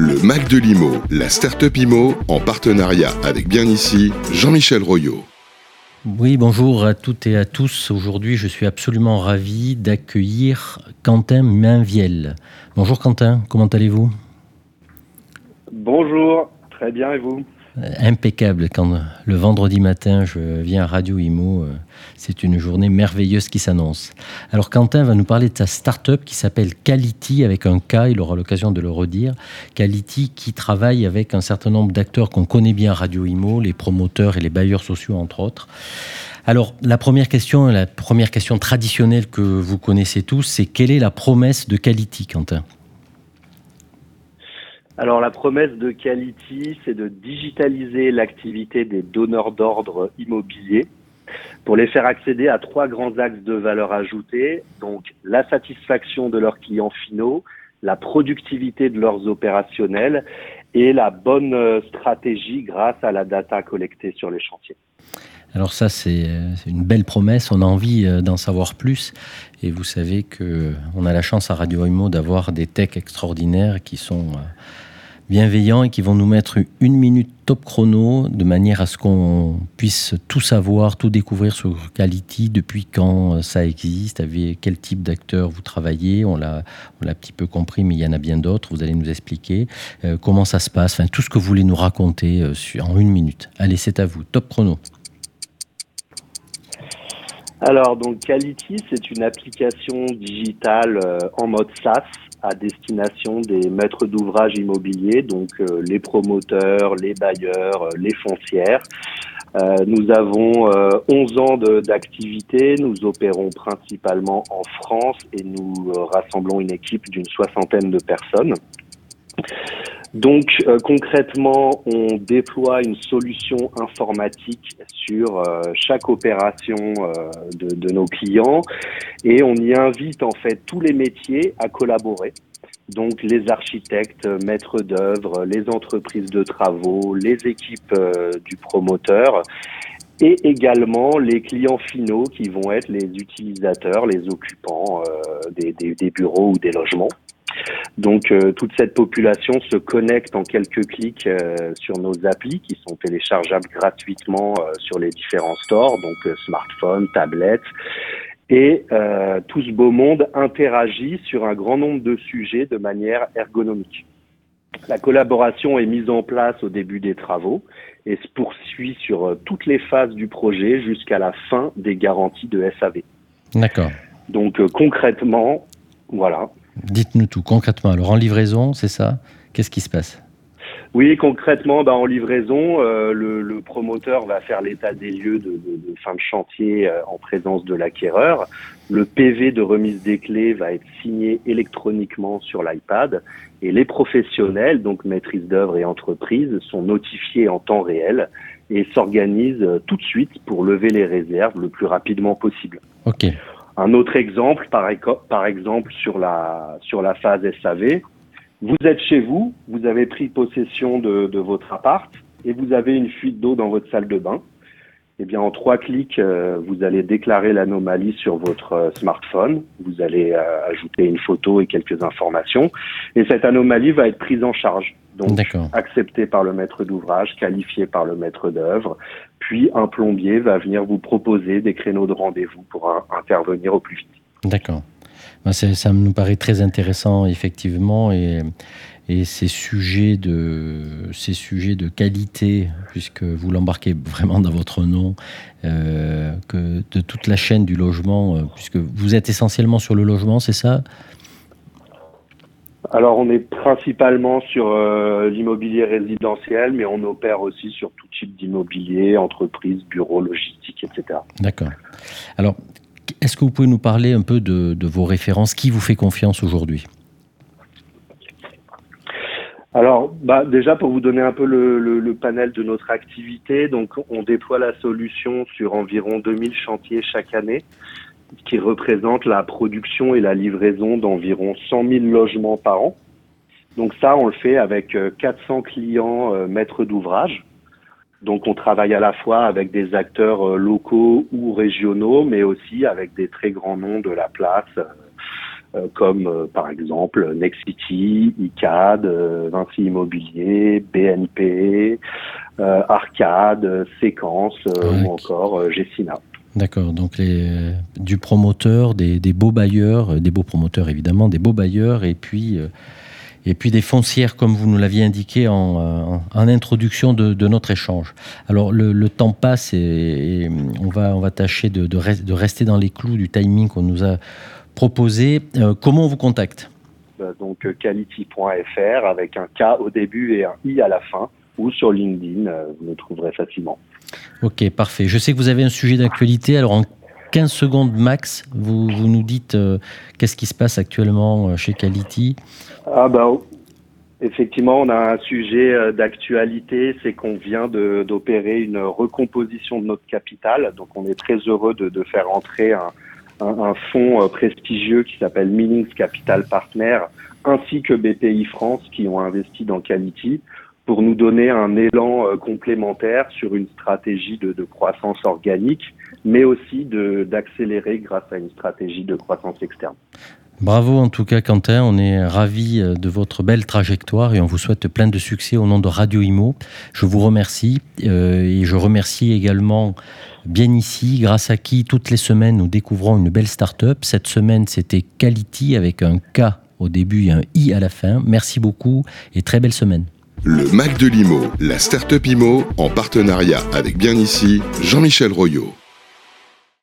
Le Mac de l'IMO, la start-up IMO, en partenariat avec bien ici, Jean-Michel Royot. Oui, bonjour à toutes et à tous. Aujourd'hui, je suis absolument ravi d'accueillir Quentin Mainviel. Bonjour Quentin, comment allez-vous? Bonjour, très bien et vous? Impeccable. Quand le vendredi matin, je viens à Radio Imo, euh, c'est une journée merveilleuse qui s'annonce. Alors Quentin va nous parler de sa start-up qui s'appelle Quality avec un K, il aura l'occasion de le redire. Quality qui travaille avec un certain nombre d'acteurs qu'on connaît bien à Radio Imo, les promoteurs et les bailleurs sociaux entre autres. Alors la première question, la première question traditionnelle que vous connaissez tous, c'est quelle est la promesse de Quality, Quentin? Alors la promesse de Quality, c'est de digitaliser l'activité des donneurs d'ordre immobiliers pour les faire accéder à trois grands axes de valeur ajoutée, donc la satisfaction de leurs clients finaux, la productivité de leurs opérationnels et la bonne euh, stratégie grâce à la data collectée sur les chantiers. Alors ça, c'est une belle promesse. On a envie euh, d'en savoir plus. Et vous savez que on a la chance à Radio Imo d'avoir des techs extraordinaires qui sont euh, bienveillants et qui vont nous mettre une minute top chrono de manière à ce qu'on puisse tout savoir, tout découvrir sur Quality, depuis quand euh, ça existe, avec quel type d'acteur vous travaillez. On l'a, un petit peu compris, mais il y en a bien d'autres. Vous allez nous expliquer euh, comment ça se passe, enfin tout ce que vous voulez nous raconter euh, en une minute. Allez, c'est à vous, top chrono. Alors, donc Quality, c'est une application digitale en mode SaaS à destination des maîtres d'ouvrage immobiliers, donc euh, les promoteurs, les bailleurs, euh, les foncières. Euh, nous avons 11 ans d'activité, nous opérons principalement en France et nous rassemblons une équipe d'une soixantaine de personnes. Donc concrètement, on déploie une solution informatique sur chaque opération de, de, nos clients et on y invite en fait tous les métiers à collaborer. Donc les architectes, maîtres d'œuvre, les entreprises de travaux, les équipes euh, du promoteur et également les clients finaux qui vont être les utilisateurs, les occupants euh, des, bureaux ou des logements. Donc euh, toute cette population se connecte en quelques clics sur nos applis qui sont téléchargeables gratuitement sur les différents stores, donc smartphone, tablette, et euh, tout ce beau monde interagit sur un grand nombre de sujets de manière ergonomique. La collaboration est mise en place au début des travaux et se poursuit sur euh, toutes les phases du projet jusqu'à la fin des garanties de SAV. D'accord. Donc euh, concrètement, voilà. Dites-nous tout concrètement. Alors en livraison, c'est ça Qu'est-ce qui se passe? Oui, concrètement, bah, en livraison, euh, le, le, promoteur va faire l'état des lieux de, de, de, fin de chantier euh, en présence de l'acquéreur. Le PV de remise des clés va être signé électroniquement sur l'iPad et les professionnels, donc maîtrise d'œuvre et entreprises, sont notifiés en temps réel et s'organisent euh, tout de suite pour lever les réserves le plus rapidement possible. Ok. Un autre exemple, par, exemple sur la sur la phase SAV, vous êtes chez vous, vous avez pris possession de, de votre appart et vous avez une fuite d'eau dans votre salle de bain. Eh bien, en trois clics, euh, vous allez déclarer l'anomalie sur votre euh, smartphone. Vous allez euh, ajouter une photo et quelques informations. Et cette anomalie va être prise en charge. Donc, acceptée par le maître d'ouvrage, qualifiée par le maître d'œuvre. Puis, un plombier va venir vous proposer des créneaux de rendez-vous pour intervenir au plus vite. D'accord. Ça nous paraît très intéressant, effectivement, et, ces, sujets de, ces sujets de qualité, puisque vous l'embarquez vraiment dans votre nom, euh, que de toute la chaîne du logement, euh, puisque vous êtes essentiellement sur le logement, c'est ça? Alors on est principalement sur euh, l'immobilier résidentiel, mais on opère aussi sur tout type d'immobilier, entreprise, bureau, logistique, etc. D'accord. Alors est-ce que vous pouvez nous parler un peu de, vos références Qui vous fait confiance aujourd'hui? Alors, bah, déjà pour vous donner un peu le, panel de notre activité, donc on déploie la solution sur environ 2000 chantiers chaque année, qui représente la production et la livraison d'environ 100 000 logements par an. Donc ça, on le fait avec 400 euh, clients euh, maîtres d'ouvrage. Donc on travaille à la fois avec des acteurs euh, locaux ou régionaux, mais aussi avec des très grands noms de la place, comme par exemple Nexity, ICAD, Vinci Immobilier, BNP, Arcade, Séquence ou encore Gessina. D'accord, donc les, du promoteur, des, beaux bailleurs, des beaux promoteurs évidemment, des beaux bailleurs, et puis, et puis des foncières comme vous nous l'aviez indiqué en, introduction de, notre échange. Alors le, temps passe et, on, va, on va tâcher de, de, rester dans les clous du timing qu'on nous a proposé. Euh, comment on vous contacte? Bah, Donc quality.fr avec un K au début et un I à la fin, ou sur LinkedIn, euh, vous me trouverez facilement. Ok, parfait. Je sais que vous avez un sujet d'actualité. Alors, en 15 secondes max, vous, nous dites euh, qu'est-ce qui se passe actuellement euh, chez Quality Ah, bah, effectivement, on a un sujet euh, d'actualité c'est qu'on vient d'opérer une recomposition de notre capital. Donc, on est très heureux de, faire entrer un, fonds prestigieux qui s'appelle Meanings Capital Partner ainsi que BPI France qui ont investi dans Quality pour nous donner un élan euh, complémentaire sur une stratégie de, croissance organique, mais aussi d'accélérer grâce à une stratégie de croissance externe. Bravo en tout cas Quentin, on est ravis euh, de votre belle trajectoire et on vous souhaite plein de succès au nom de Radio Imo. Je vous remercie euh, et je remercie également bien ici, grâce à qui toutes les semaines nous découvrons une belle start-up. Cette semaine c'était Quality avec un K au début et un I à la fin. Merci beaucoup et très belle semaine. Le Mac de l'IMO, la Startup IMO, en partenariat avec bien ici Jean-Michel Royot.